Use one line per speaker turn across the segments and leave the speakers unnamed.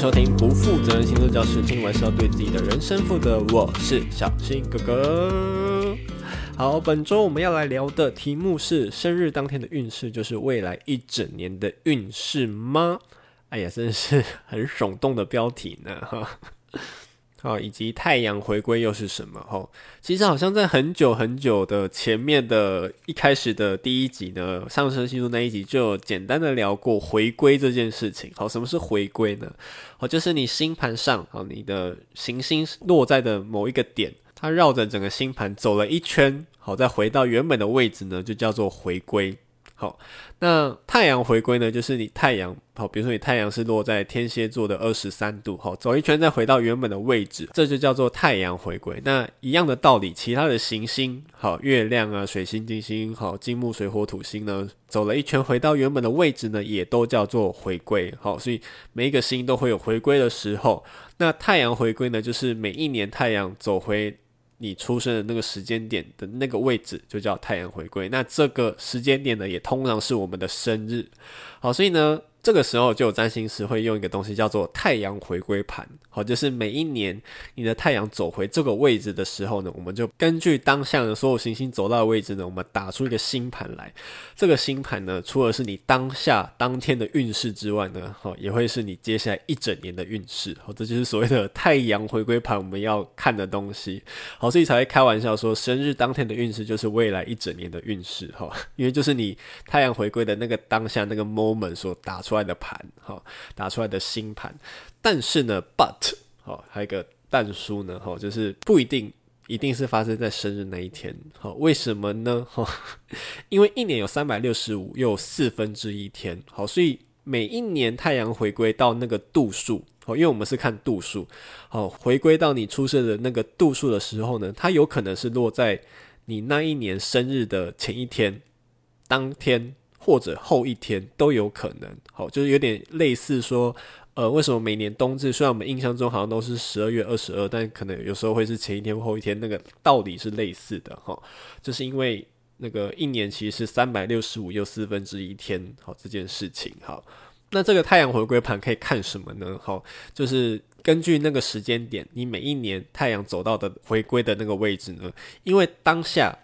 收听不负责任星座教室，听完是要对自己的人生负责。我是小新哥哥。好，本周我们要来聊的题目是生日当天的运势，就是未来一整年的运势吗？哎呀，真是很耸动的标题呢，好，以及太阳回归又是什么？吼，其实好像在很久很久的前面的一开始的第一集呢，上升星座那一集就简单的聊过回归这件事情。好，什么是回归呢？好，就是你星盘上，好，你的行星落在的某一个点，它绕着整个星盘走了一圈，好，再回到原本的位置呢，就叫做回归。好，那太阳回归呢？就是你太阳，好，比如说你太阳是落在天蝎座的二十三度，好，走一圈再回到原本的位置，这就叫做太阳回归。那一样的道理，其他的行星，好，月亮啊、水星、金星，好，金木水火土星呢，走了一圈回到原本的位置呢，也都叫做回归。好，所以每一个星都会有回归的时候。那太阳回归呢，就是每一年太阳走回。你出生的那个时间点的那个位置就叫太阳回归，那这个时间点呢，也通常是我们的生日。好，所以呢。这个时候就有占星师会用一个东西叫做太阳回归盘，好，就是每一年你的太阳走回这个位置的时候呢，我们就根据当下的所有行星走到的位置呢，我们打出一个星盘来。这个星盘呢，除了是你当下当天的运势之外呢，好，也会是你接下来一整年的运势。好，这就是所谓的太阳回归盘我们要看的东西。好，所以才会开玩笑说，生日当天的运势就是未来一整年的运势。哈，因为就是你太阳回归的那个当下那个 moment 所打出出来的盘，哈，打出来的星盘，但是呢，but，好，还有一个但书呢，哈，就是不一定一定是发生在生日那一天，好，为什么呢？哈，因为一年有三百六十五又四分之一天，好，所以每一年太阳回归到那个度数，好，因为我们是看度数，好，回归到你出生的那个度数的时候呢，它有可能是落在你那一年生日的前一天、当天。或者后一天都有可能，好，就是有点类似说，呃，为什么每年冬至虽然我们印象中好像都是十二月二十二，但可能有时候会是前一天或后一天，那个道理是类似的，哈，就是因为那个一年其实是三百六十五又四分之一天，好，这件事情，好，那这个太阳回归盘可以看什么呢？好，就是根据那个时间点，你每一年太阳走到的回归的那个位置呢，因为当下。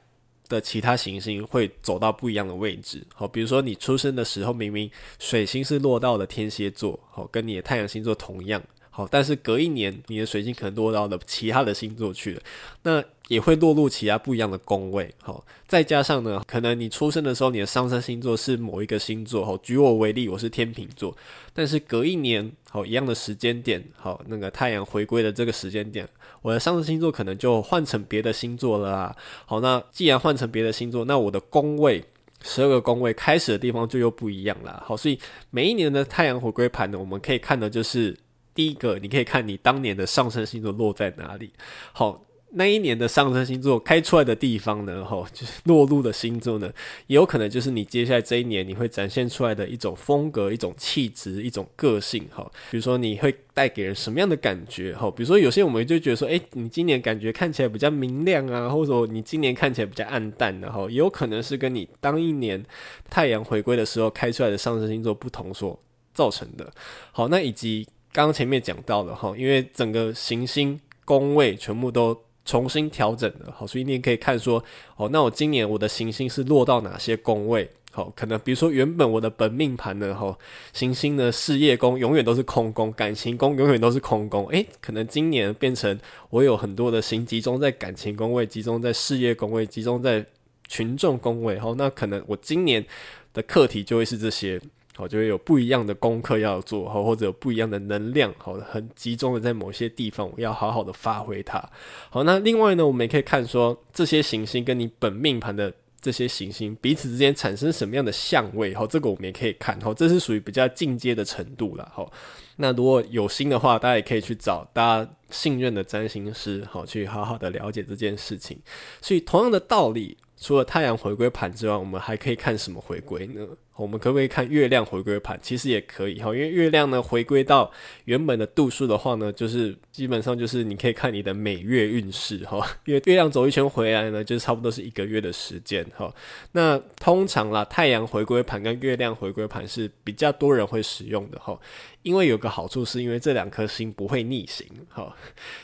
的其他行星会走到不一样的位置，好，比如说你出生的时候，明明水星是落到了天蝎座，好，跟你的太阳星座同样，好，但是隔一年你的水星可能落到了其他的星座去了，那也会落入其他不一样的宫位，好，再加上呢，可能你出生的时候你的上升星座是某一个星座，好，举我为例，我是天秤座，但是隔一年，好，一样的时间点，好，那个太阳回归的这个时间点。我的上升星座可能就换成别的星座了啦。好，那既然换成别的星座，那我的宫位十二个宫位开始的地方就又不一样了。好，所以每一年的太阳回归盘呢，我们可以看的就是第一个，你可以看你当年的上升星座落在哪里。好。那一年的上升星座开出来的地方呢，吼，就是落入的星座呢，也有可能就是你接下来这一年你会展现出来的一种风格、一种气质、一种个性，哈。比如说你会带给人什么样的感觉，哈。比如说有些我们就觉得说，诶，你今年感觉看起来比较明亮啊，或者你今年看起来比较暗淡的，哈，也有可能是跟你当一年太阳回归的时候开出来的上升星座不同所造成的。好，那以及刚刚前面讲到的，哈，因为整个行星宫位全部都。重新调整的，好，所以你也可以看说，哦，那我今年我的行星是落到哪些宫位？好，可能比如说原本我的本命盘呢，哈，行星的事业宫永远都是空宫，感情宫永远都是空宫，诶，可能今年变成我有很多的星集中在感情宫位，集中在事业宫位，集中在群众宫位，好，那可能我今年的课题就会是这些。好，就会有不一样的功课要做，好，或者有不一样的能量，好，很集中的在某些地方，我要好好的发挥它。好，那另外呢，我们也可以看说这些行星跟你本命盘的这些行星彼此之间产生什么样的相位，好，这个我们也可以看，好，这是属于比较进阶的程度了，好。那如果有心的话，大家也可以去找大家信任的占星师，好，去好好的了解这件事情。所以同样的道理，除了太阳回归盘之外，我们还可以看什么回归呢？我们可不可以看月亮回归盘？其实也可以哈，因为月亮呢回归到原本的度数的话呢，就是基本上就是你可以看你的每月运势哈。因为月亮走一圈回来呢，就差不多是一个月的时间哈。那通常啦，太阳回归盘跟月亮回归盘是比较多人会使用的哈。因为有个好处，是因为这两颗星不会逆行哈。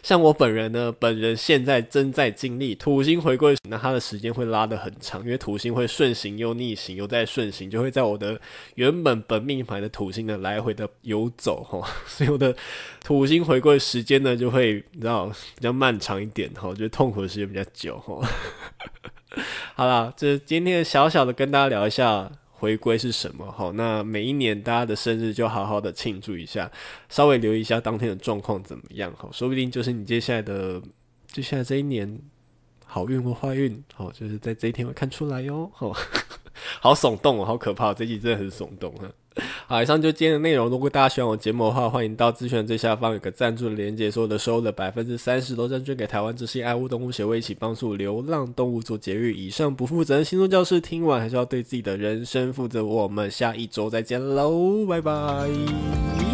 像我本人呢，本人现在正在经历土星回归，那它的时间会拉得很长，因为土星会顺行又逆行，又再顺行，就会在。我的原本本命盘的土星的来回的游走哈，所以我的土星回归时间呢就会你知道比较漫长一点哈，就痛苦的时间比较久哈。好啦，这今天小小的跟大家聊一下回归是什么哈。那每一年大家的生日就好好的庆祝一下，稍微留意一下当天的状况怎么样哈，说不定就是你接下来的接下来这一年好运或坏运哦，就是在这一天会看出来哟哈。好耸动哦，好可怕！这集真的很耸动啊。好，以上就今天的内容。如果大家喜欢我节目的话，欢迎到资讯最下方有个赞助的连接，所有的收入的百分之三十都捐捐给台湾之星爱护动物协会，一起帮助流浪动物做节育。以上不负责任星座教室，听完还是要对自己的人生负责。我们下一周再见喽，拜拜。